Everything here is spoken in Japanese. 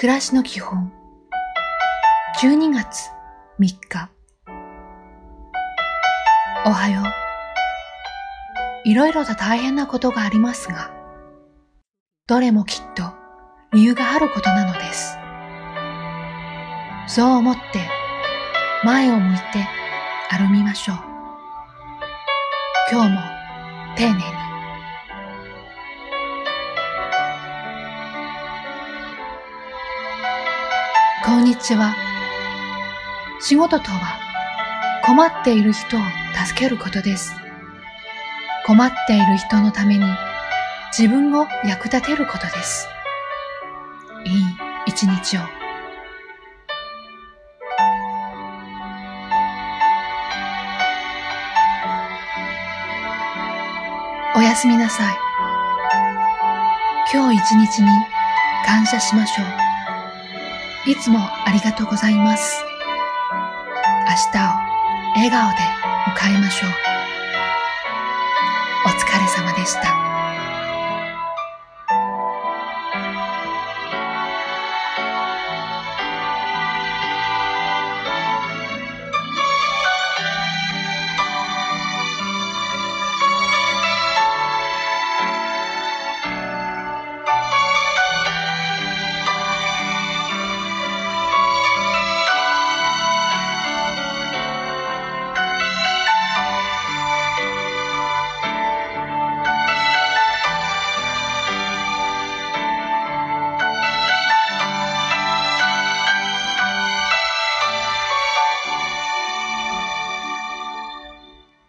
暮らしの基本。12月3日。おはよう。いろいろと大変なことがありますがどれもきっと理由があることなのです。そう思って前を向いて歩みましょう。今日も丁寧に。こんにちは。仕事とは困っている人を助けることです。困っている人のために自分を役立てることです。いい一日を。おやすみなさい。今日一日に感謝しましょう。いつもありがとうございます。明日を笑顔で迎えましょう。お疲れ様でした。